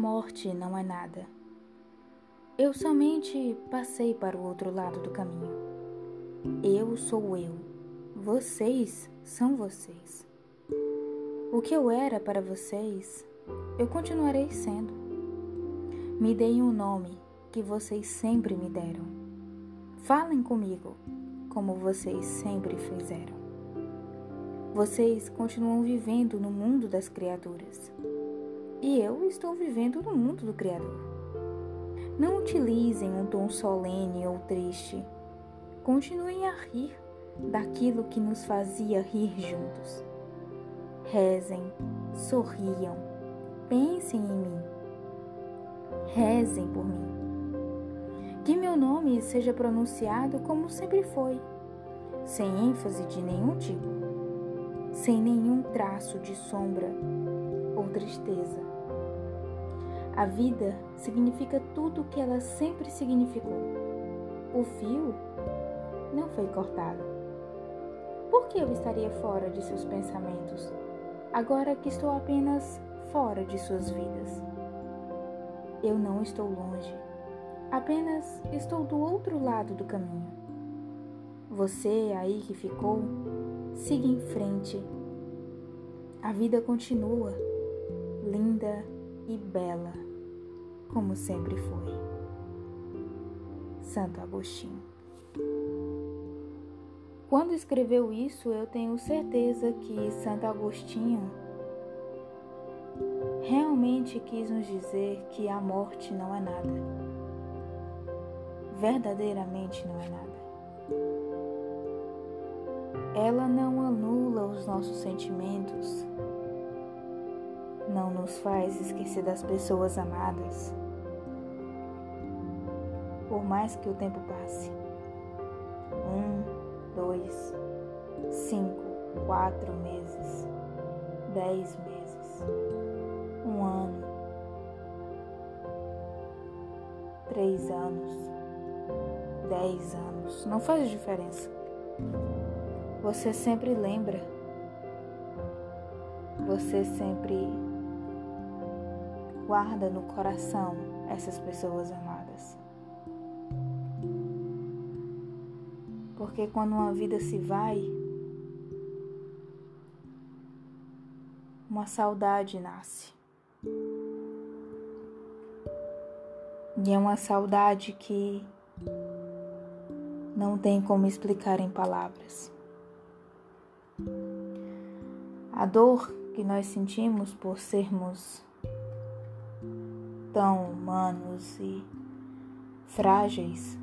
morte não é nada. Eu somente passei para o outro lado do caminho. Eu sou eu. Vocês são vocês. O que eu era para vocês, eu continuarei sendo. Me deem um nome que vocês sempre me deram. Falem comigo como vocês sempre fizeram. Vocês continuam vivendo no mundo das criaturas e eu estou vivendo no mundo do Criador. Não utilizem um tom solene ou triste. Continuem a rir daquilo que nos fazia rir juntos. Rezem, sorriam, pensem em mim. Rezem por mim. Que meu nome seja pronunciado como sempre foi, sem ênfase de nenhum tipo, sem nenhum traço de sombra ou tristeza. A vida significa tudo o que ela sempre significou. O fio não foi cortado. Por que eu estaria fora de seus pensamentos, agora que estou apenas fora de suas vidas? Eu não estou longe, apenas estou do outro lado do caminho. Você aí que ficou, siga em frente. A vida continua, linda e bela, como sempre foi. Santo Agostinho. Quando escreveu isso, eu tenho certeza que Santo Agostinho realmente quis nos dizer que a morte não é nada. Verdadeiramente não é nada. Ela não anula os nossos sentimentos, não nos faz esquecer das pessoas amadas, por mais que o tempo passe. Um, dois, cinco, quatro meses, dez meses, um ano, três anos, dez anos, não faz diferença. Você sempre lembra, você sempre guarda no coração essas pessoas amadas. Porque quando uma vida se vai, uma saudade nasce. E é uma saudade que não tem como explicar em palavras. A dor que nós sentimos por sermos tão humanos e frágeis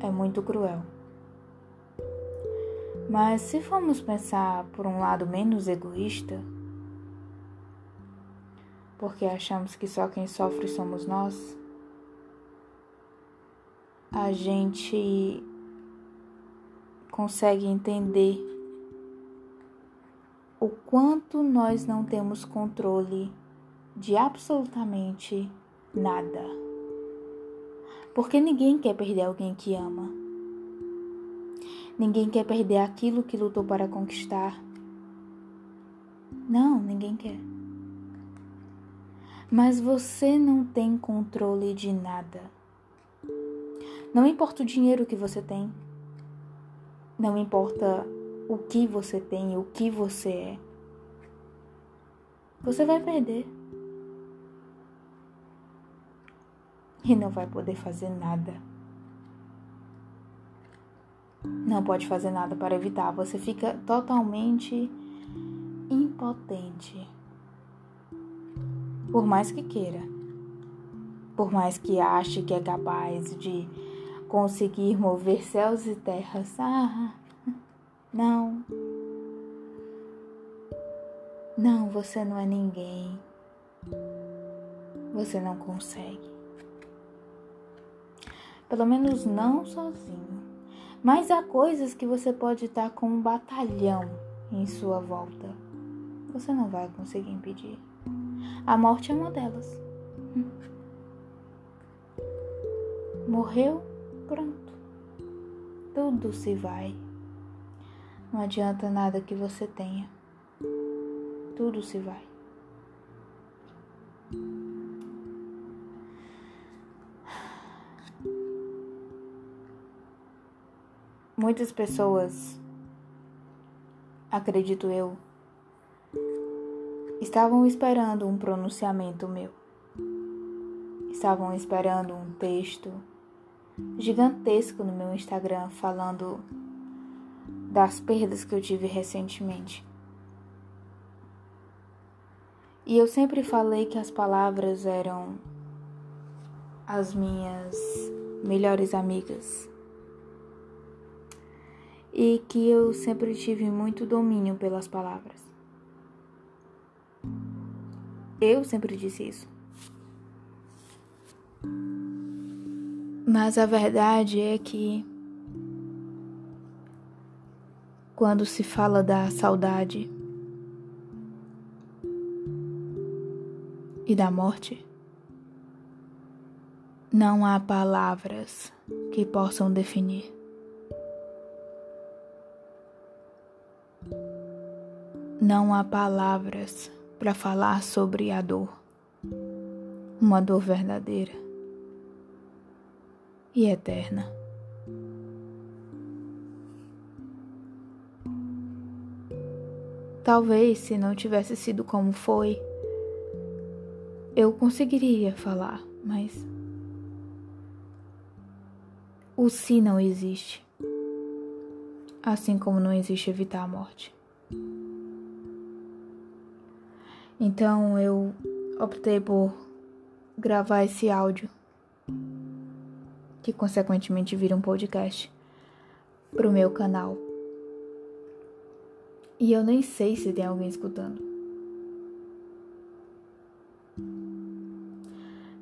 é muito cruel. Mas se formos pensar por um lado menos egoísta, porque achamos que só quem sofre somos nós, a gente consegue entender o quanto nós não temos controle de absolutamente nada. Porque ninguém quer perder alguém que ama. Ninguém quer perder aquilo que lutou para conquistar. Não, ninguém quer. Mas você não tem controle de nada. Não importa o dinheiro que você tem. Não importa o que você tem, o que você é. Você vai perder. E não vai poder fazer nada. Não pode fazer nada para evitar, você fica totalmente impotente. Por mais que queira, por mais que ache que é capaz de conseguir mover céus e terras, ah, não. Não, você não é ninguém. Você não consegue. Pelo menos não sozinho. Mas há coisas que você pode estar com um batalhão em sua volta. Você não vai conseguir impedir. A morte é uma delas. Morreu, pronto. Tudo se vai. Não adianta nada que você tenha. Tudo se vai. Muitas pessoas, acredito eu, estavam esperando um pronunciamento meu. Estavam esperando um texto gigantesco no meu Instagram falando das perdas que eu tive recentemente. E eu sempre falei que as palavras eram as minhas melhores amigas e que eu sempre tive muito domínio pelas palavras. Eu sempre disse isso. Mas a verdade é que quando se fala da saudade e da morte, não há palavras que possam definir. Não há palavras para falar sobre a dor, uma dor verdadeira e eterna. Talvez se não tivesse sido como foi, eu conseguiria falar, mas o se não existe, assim como não existe evitar a morte. Então eu optei por gravar esse áudio, que consequentemente vira um podcast, pro meu canal. E eu nem sei se tem alguém escutando.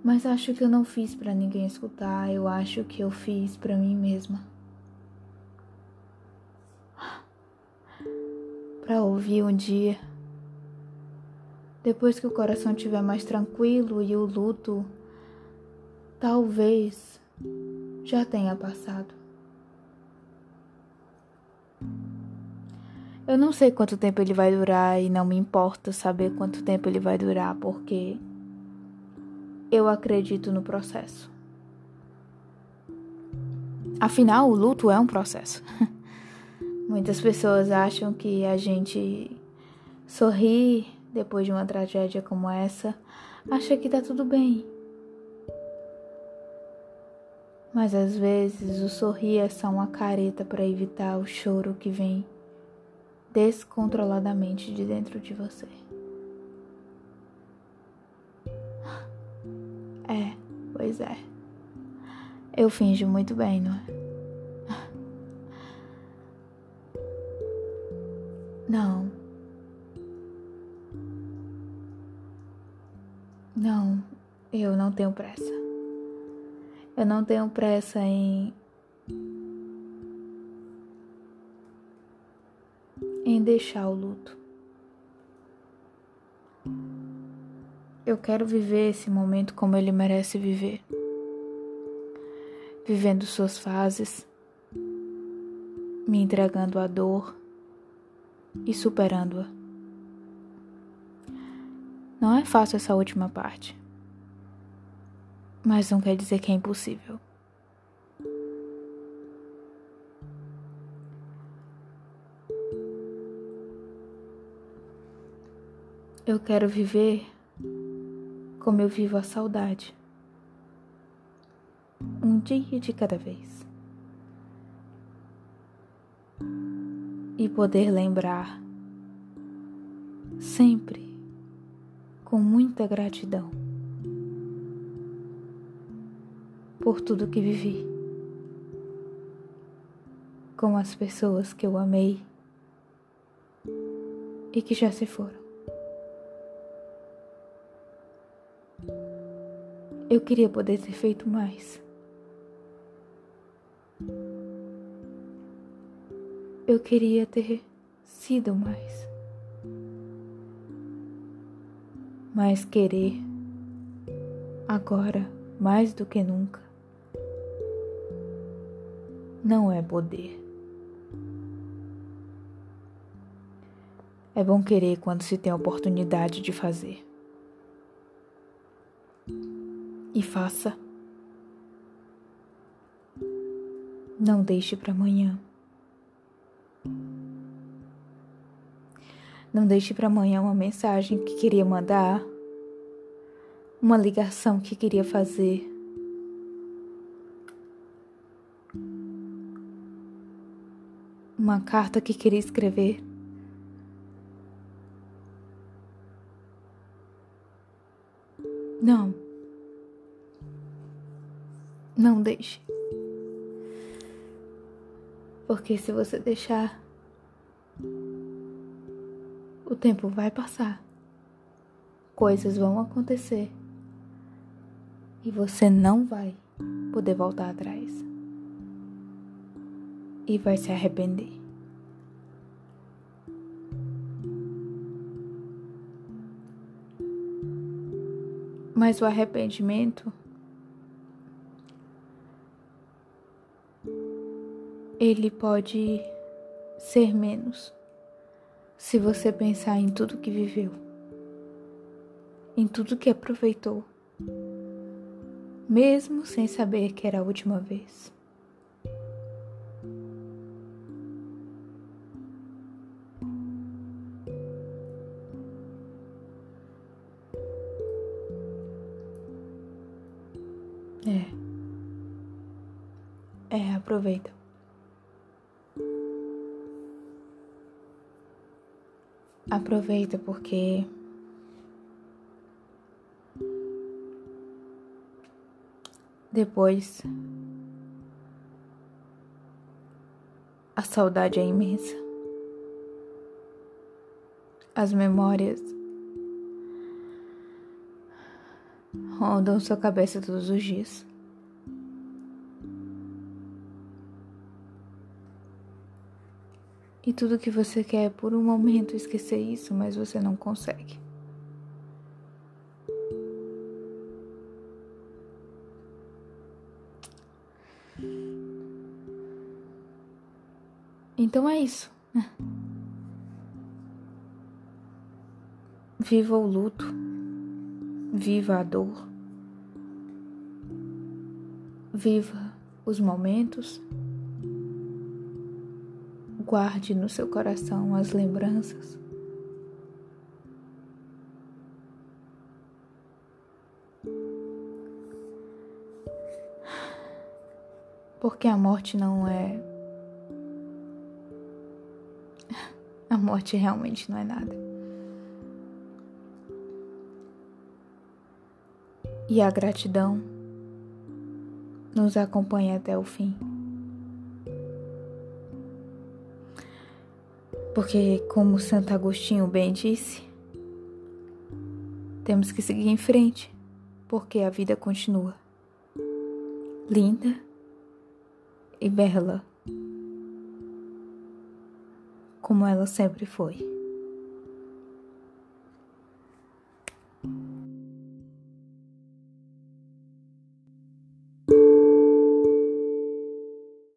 Mas acho que eu não fiz para ninguém escutar, eu acho que eu fiz para mim mesma. Para ouvir um dia depois que o coração estiver mais tranquilo e o luto talvez já tenha passado. Eu não sei quanto tempo ele vai durar e não me importa saber quanto tempo ele vai durar, porque eu acredito no processo. Afinal, o luto é um processo. Muitas pessoas acham que a gente sorri depois de uma tragédia como essa, acha que tá tudo bem. Mas às vezes o sorrir é só uma careta para evitar o choro que vem descontroladamente de dentro de você. É, pois é. Eu finjo muito bem, não é? Não. Não, eu não tenho pressa. Eu não tenho pressa em. em deixar o luto. Eu quero viver esse momento como ele merece viver. Vivendo suas fases, me entregando à dor e superando-a. Não é fácil essa última parte. Mas não quer dizer que é impossível. Eu quero viver como eu vivo a saudade. Um dia de cada vez. E poder lembrar sempre com muita gratidão por tudo que vivi, com as pessoas que eu amei e que já se foram. Eu queria poder ter feito mais. Eu queria ter sido mais. Mas querer, agora mais do que nunca, não é poder. É bom querer quando se tem a oportunidade de fazer. E faça. Não deixe para amanhã. Não deixe para amanhã uma mensagem que queria mandar, uma ligação que queria fazer. Uma carta que queria escrever. Não. Não deixe. Porque se você deixar, o tempo vai passar, coisas vão acontecer. E você não vai poder voltar atrás. E vai se arrepender. Mas o arrependimento ele pode ser menos se você pensar em tudo que viveu, em tudo que aproveitou, mesmo sem saber que era a última vez. É. É, aproveita. Aproveita porque depois a saudade é imensa. As memórias rondam sua cabeça todos os dias. E tudo que você quer é por um momento esquecer isso, mas você não consegue. Então é isso. Viva o luto, viva a dor, viva os momentos Guarde no seu coração as lembranças. Porque a morte não é. A morte realmente não é nada. E a gratidão nos acompanha até o fim. Porque, como Santo Agostinho bem disse, temos que seguir em frente, porque a vida continua linda e bela, como ela sempre foi.